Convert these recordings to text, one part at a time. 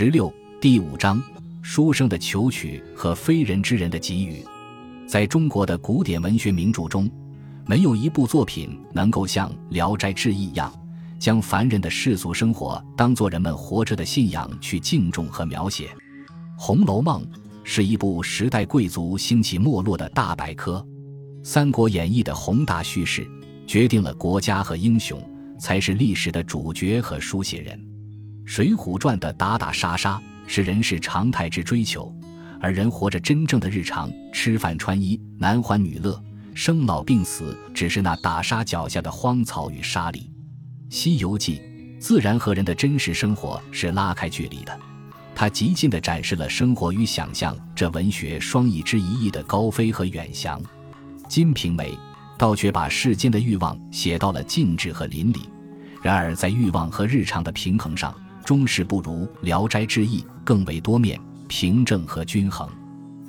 十六第五章：书生的求取和非人之人的给予。在中国的古典文学名著中，没有一部作品能够像《聊斋志异》一样，将凡人的世俗生活当作人们活着的信仰去敬重和描写。《红楼梦》是一部时代贵族兴起没落的大百科，《三国演义》的宏大叙事决定了国家和英雄才是历史的主角和书写人。《水浒传》的打打杀杀是人世常态之追求，而人活着真正的日常，吃饭穿衣、男欢女乐、生老病死，只是那打杀脚下的荒草与沙砾。《西游记》自然和人的真实生活是拉开距离的，它极尽地展示了生活与想象这文学双翼之一翼的高飞和远翔。《金瓶梅》倒却把世间的欲望写到了尽致和淋漓，然而在欲望和日常的平衡上。终是不如《聊斋志异》更为多面、平正和均衡。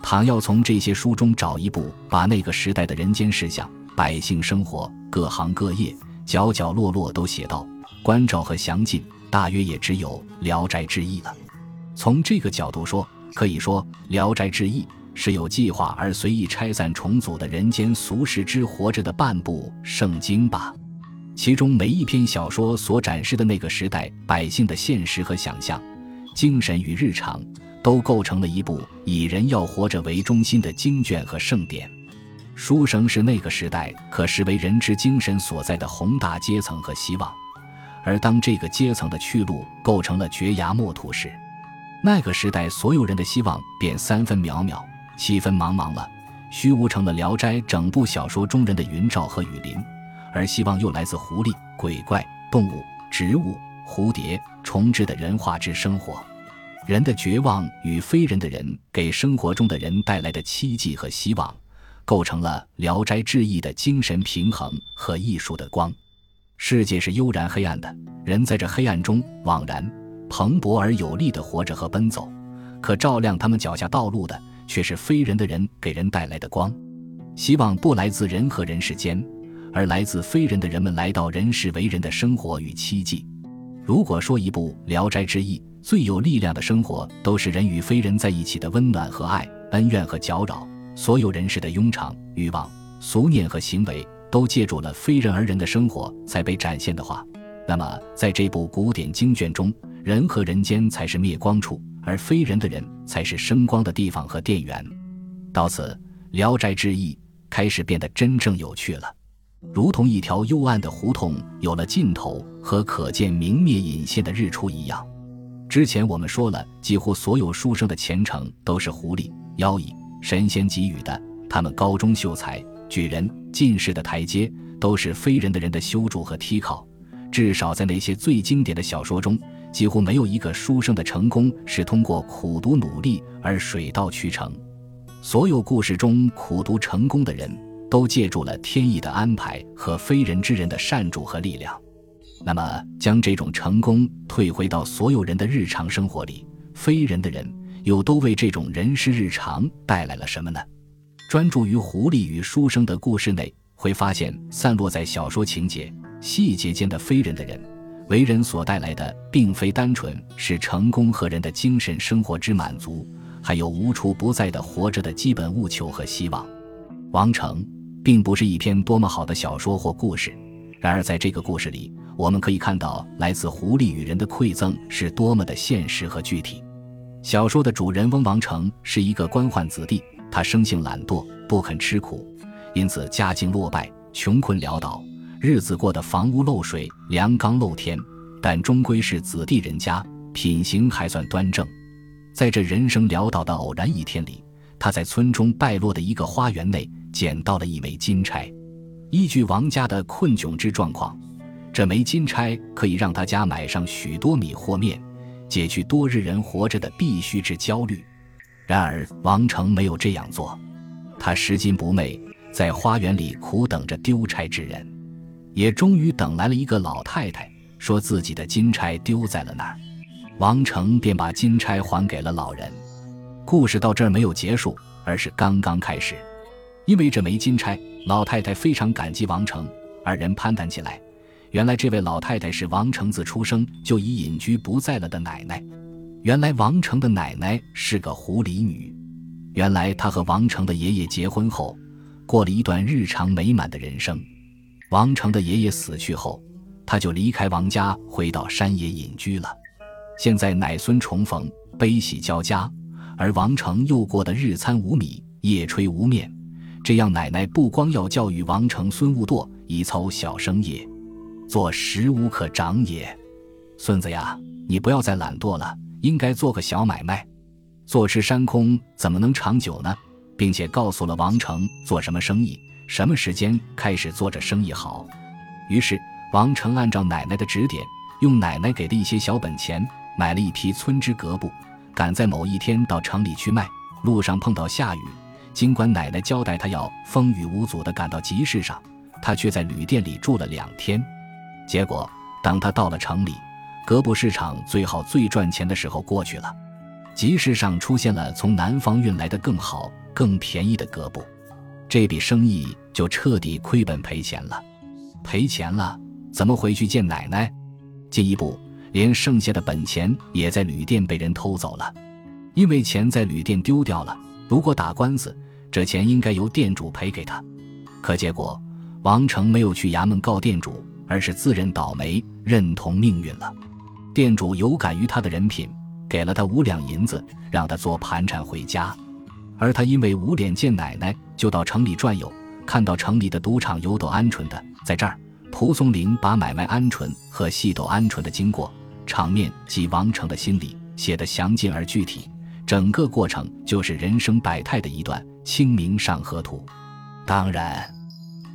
倘要从这些书中找一部把那个时代的人间事项、百姓生活、各行各业、角角落落都写到，关照和详尽，大约也只有《聊斋志异》了。从这个角度说，可以说《聊斋志异》是有计划而随意拆散重组的人间俗世之活着的半部圣经吧。其中每一篇小说所展示的那个时代百姓的现实和想象、精神与日常，都构成了一部以人要活着为中心的经卷和盛典。书生是那个时代可视为人之精神所在的宏大阶层和希望，而当这个阶层的去路构成了绝崖末土时，那个时代所有人的希望便三分渺渺，七分茫茫了，虚无成了《聊斋》整部小说中人的云罩和雨林。而希望又来自狐狸、鬼怪、动物、植物、蝴蝶、虫之的人化之生活，人的绝望与非人的人给生活中的人带来的期冀和希望，构成了《聊斋志异》的精神平衡和艺术的光。世界是悠然黑暗的，人在这黑暗中枉然蓬勃而有力地活着和奔走，可照亮他们脚下道路的却是非人的人给人带来的光。希望不来自人和人世间。而来自非人的人们来到人世为人的生活与期冀。如果说一部《聊斋志异》最有力量的生活，都是人与非人在一起的温暖和爱、恩怨和搅扰，所有人世的庸常、欲望、俗念和行为，都借助了非人而人的生活才被展现的话，那么在这部古典经卷中，人和人间才是灭光处，而非人的人才是生光的地方和电源。到此，《聊斋志异》开始变得真正有趣了。如同一条幽暗的胡同有了尽头和可见明灭隐现的日出一样。之前我们说了，几乎所有书生的前程都是狐狸、妖异、神仙给予的。他们高中秀才、举人、进士的台阶，都是非人的人的修筑和梯靠。至少在那些最经典的小说中，几乎没有一个书生的成功是通过苦读努力而水到渠成。所有故事中苦读成功的人。都借助了天意的安排和非人之人的善助和力量，那么将这种成功退回到所有人的日常生活里，非人的人又都为这种人世日常带来了什么呢？专注于狐狸与书生的故事内，会发现散落在小说情节细节间的非人的人为人所带来的，并非单纯是成功和人的精神生活之满足，还有无处不在的活着的基本务求和希望。王成。并不是一篇多么好的小说或故事，然而在这个故事里，我们可以看到来自狐狸与人的馈赠是多么的现实和具体。小说的主人翁王成是一个官宦子弟，他生性懒惰，不肯吃苦，因此家境落败，穷困潦倒，日子过得房屋漏水，粮缸漏天，但终归是子弟人家，品行还算端正。在这人生潦倒的偶然一天里，他在村中败落的一个花园内。捡到了一枚金钗，依据王家的困窘之状况，这枚金钗可以让他家买上许多米和面，解去多日人活着的必须之焦虑。然而王成没有这样做，他拾金不昧，在花园里苦等着丢钗之人，也终于等来了一个老太太，说自己的金钗丢在了那儿。王成便把金钗还给了老人。故事到这儿没有结束，而是刚刚开始。因为这枚金钗，老太太非常感激王成。二人攀谈起来，原来这位老太太是王成自出生就已隐居不在了的奶奶。原来王成的奶奶是个狐狸女。原来她和王成的爷爷结婚后，过了一段日常美满的人生。王成的爷爷死去后，他就离开王家，回到山野隐居了。现在奶孙重逢，悲喜交加，而王成又过得日餐无米，夜炊无面。这样，奶奶不光要教育王成孙勿惰，以操小生业，做食无可长也。孙子呀，你不要再懒惰了，应该做个小买卖。坐吃山空怎么能长久呢？并且告诉了王成做什么生意，什么时间开始做这生意好。于是，王成按照奶奶的指点，用奶奶给的一些小本钱。买了一批村支革布，赶在某一天到城里去卖。路上碰到下雨，尽管奶奶交代他要风雨无阻地赶到集市上，他却在旅店里住了两天。结果，当他到了城里，格布市场最好最赚钱的时候过去了，集市上出现了从南方运来的更好、更便宜的格布，这笔生意就彻底亏本赔钱了。赔钱了，怎么回去见奶奶？进一步。连剩下的本钱也在旅店被人偷走了，因为钱在旅店丢掉了。如果打官司，这钱应该由店主赔给他。可结果，王成没有去衙门告店主，而是自认倒霉，认同命运了。店主有感于他的人品，给了他五两银子，让他做盘缠回家。而他因为无脸见奶奶，就到城里转悠，看到城里的赌场有斗鹌鹑的，在这儿，蒲松龄把买卖鹌鹑和戏斗鹌鹑的经过。场面及王成的心理写得详尽而具体，整个过程就是人生百态的一段《清明上河图》。当然，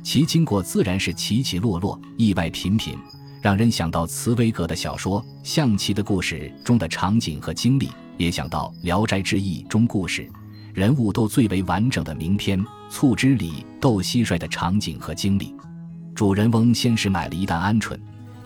其经过自然是起起落落、意外频频，让人想到茨威格的小说《象棋的故事》中的场景和经历，也想到《聊斋志异》中故事人物都最为完整的名篇《醋汁里斗蟋蟀》的场景和经历。主人翁先是买了一担鹌鹑。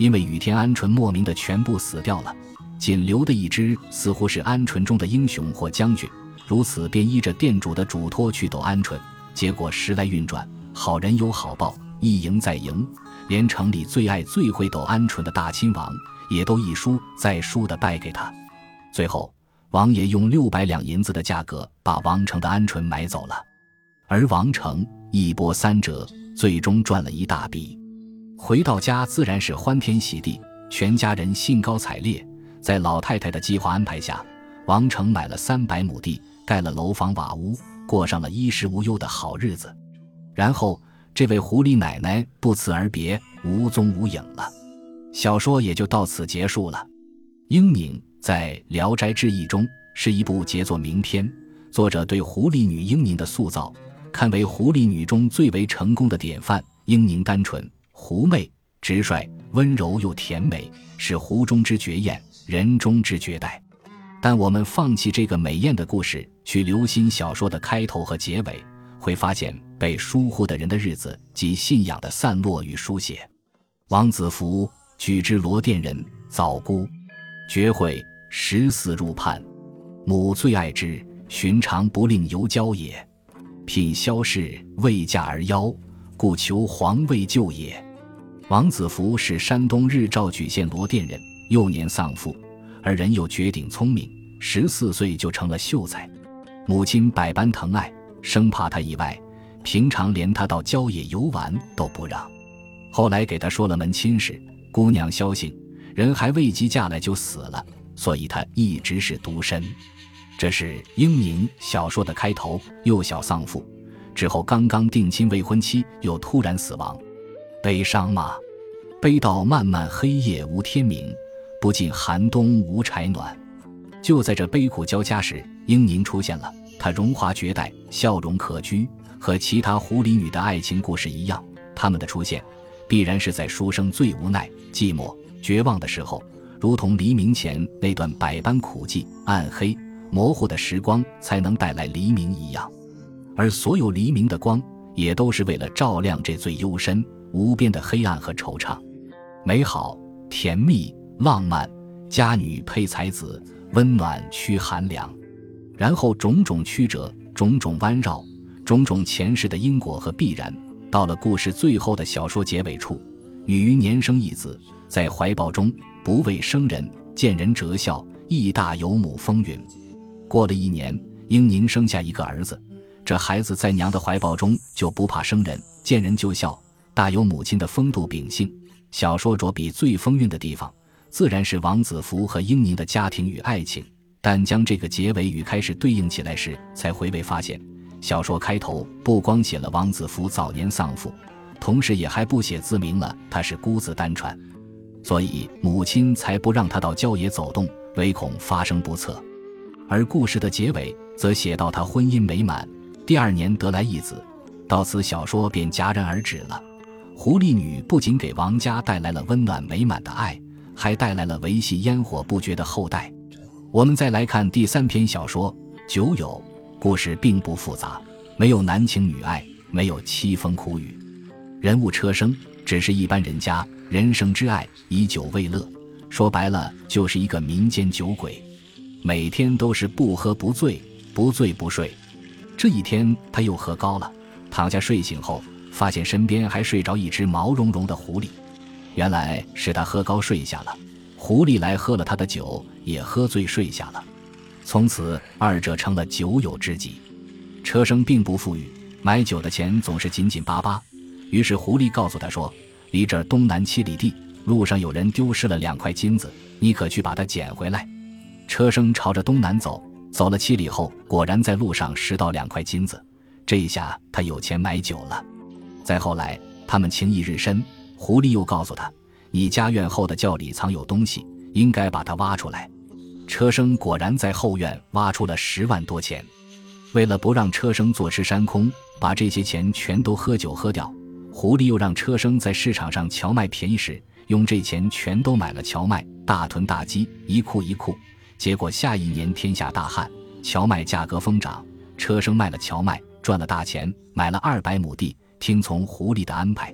因为雨天鹌鹑莫名的全部死掉了，仅留的一只似乎是鹌鹑中的英雄或将军，如此便依着店主的嘱托去斗鹌鹑。结果时来运转，好人有好报，一赢再赢，连城里最爱最会斗鹌鹑的大亲王也都一输再输的败给他。最后，王爷用六百两银子的价格把王成的鹌鹑买走了，而王成一波三折，最终赚了一大笔。回到家自然是欢天喜地，全家人兴高采烈。在老太太的计划安排下，王成买了三百亩地，盖了楼房瓦屋，过上了衣食无忧的好日子。然后，这位狐狸奶奶不辞而别，无踪无影了。小说也就到此结束了。英宁在《聊斋志异》中是一部杰作名篇，作者对狐狸女英宁的塑造，堪为狐狸女中最为成功的典范。英宁单纯。狐媚、直率、温柔又甜美，是湖中之绝艳，人中之绝代。但我们放弃这个美艳的故事，去留心小说的开头和结尾，会发现被疏忽的人的日子及信仰的散落与书写。王子服举之罗店人，早孤，绝会十四入判，母最爱之，寻常不令犹交也。品萧氏未嫁而夭，故求皇位救也。王子服是山东日照莒县罗店人，幼年丧父，而人又绝顶聪明，十四岁就成了秀才。母亲百般疼爱，生怕他意外，平常连他到郊野游玩都不让。后来给他说了门亲事，姑娘萧姓，人还未及嫁来就死了，所以他一直是独身。这是英宁小说的开头，幼小丧父，之后刚刚定亲未婚妻又突然死亡。悲伤吗？悲到漫漫黑夜无天明，不尽寒冬无柴暖。就在这悲苦交加时，英宁出现了。她荣华绝代，笑容可掬，和其他狐狸女的爱情故事一样。他们的出现，必然是在书生最无奈、寂寞、绝望的时候，如同黎明前那段百般苦寂、暗黑、模糊的时光，才能带来黎明一样。而所有黎明的光，也都是为了照亮这最幽深。无边的黑暗和惆怅，美好、甜蜜、浪漫，佳女配才子，温暖驱寒凉，然后种种曲折，种种弯绕，种种前世的因果和必然，到了故事最后的小说结尾处，女于年生一子，在怀抱中不畏生人，见人折笑，义大有母风云。过了一年，英宁生下一个儿子，这孩子在娘的怀抱中就不怕生人，见人就笑，大有母亲的风度秉性。小说着笔最风韵的地方，自然是王子服和英宁的家庭与爱情。但将这个结尾与开始对应起来时，才回味发现，小说开头不光写了王子服早年丧父，同时也还不写自明了他是孤子单传，所以母亲才不让他到郊野走动，唯恐发生不测。而故事的结尾则写到他婚姻美满，第二年得来一子，到此小说便戛然而止了。狐狸女不仅给王家带来了温暖美满的爱，还带来了维系烟火不绝的后代。我们再来看第三篇小说《酒友》，故事并不复杂，没有男情女爱，没有凄风苦雨，人物车生只是一般人家，人生之爱以酒为乐，说白了就是一个民间酒鬼，每天都是不喝不醉，不醉不睡。这一天他又喝高了，躺下睡醒后。发现身边还睡着一只毛茸茸的狐狸，原来是他喝高睡下了，狐狸来喝了他的酒，也喝醉睡下了。从此二者成了酒友知己。车生并不富裕，买酒的钱总是紧紧巴巴。于是狐狸告诉他说：“离这儿东南七里地，路上有人丢失了两块金子，你可去把它捡回来。”车生朝着东南走，走了七里后，果然在路上拾到两块金子。这一下他有钱买酒了。再后来，他们情谊日深。狐狸又告诉他：“你家院后的窖里藏有东西，应该把它挖出来。”车生果然在后院挖出了十万多钱。为了不让车生坐吃山空，把这些钱全都喝酒喝掉，狐狸又让车生在市场上荞麦便宜时，用这钱全都买了荞麦，大囤大积，一库一库。结果下一年天下大旱，荞麦价格疯涨，车生卖了荞麦赚了大钱，买了二百亩地。听从狐狸的安排，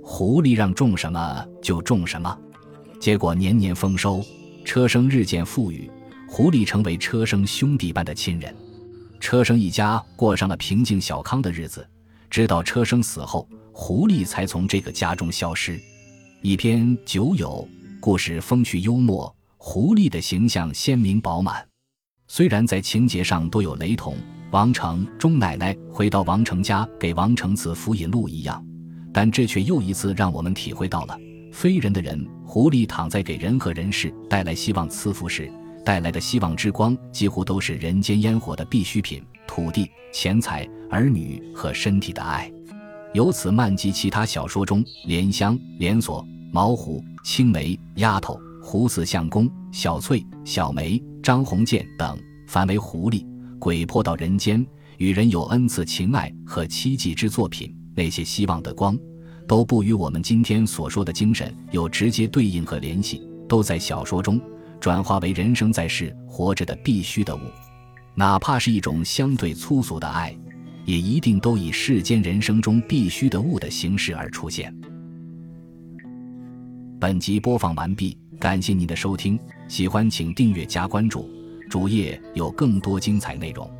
狐狸让种什么就种什么，结果年年丰收，车生日渐富裕，狐狸成为车生兄弟般的亲人，车生一家过上了平静小康的日子。直到车生死后，狐狸才从这个家中消失。一篇酒友故事风趣幽默，狐狸的形象鲜明饱满，虽然在情节上多有雷同。王成钟奶奶回到王成家给王成子福引路一样，但这却又一次让我们体会到了非人的人狐狸躺在给人和人世带来希望赐福时带来的希望之光，几乎都是人间烟火的必需品：土地、钱财、儿女和身体的爱。由此漫及其他小说中，莲香、连锁、毛虎、青梅、丫头、胡子相公、小翠、小梅、张鸿渐等，凡为狐狸。鬼魄到人间，与人有恩赐情爱和奇迹之作品，那些希望的光，都不与我们今天所说的精神有直接对应和联系，都在小说中转化为人生在世活着的必须的物，哪怕是一种相对粗俗的爱，也一定都以世间人生中必须的物的形式而出现。本集播放完毕，感谢您的收听，喜欢请订阅加关注。主页有更多精彩内容。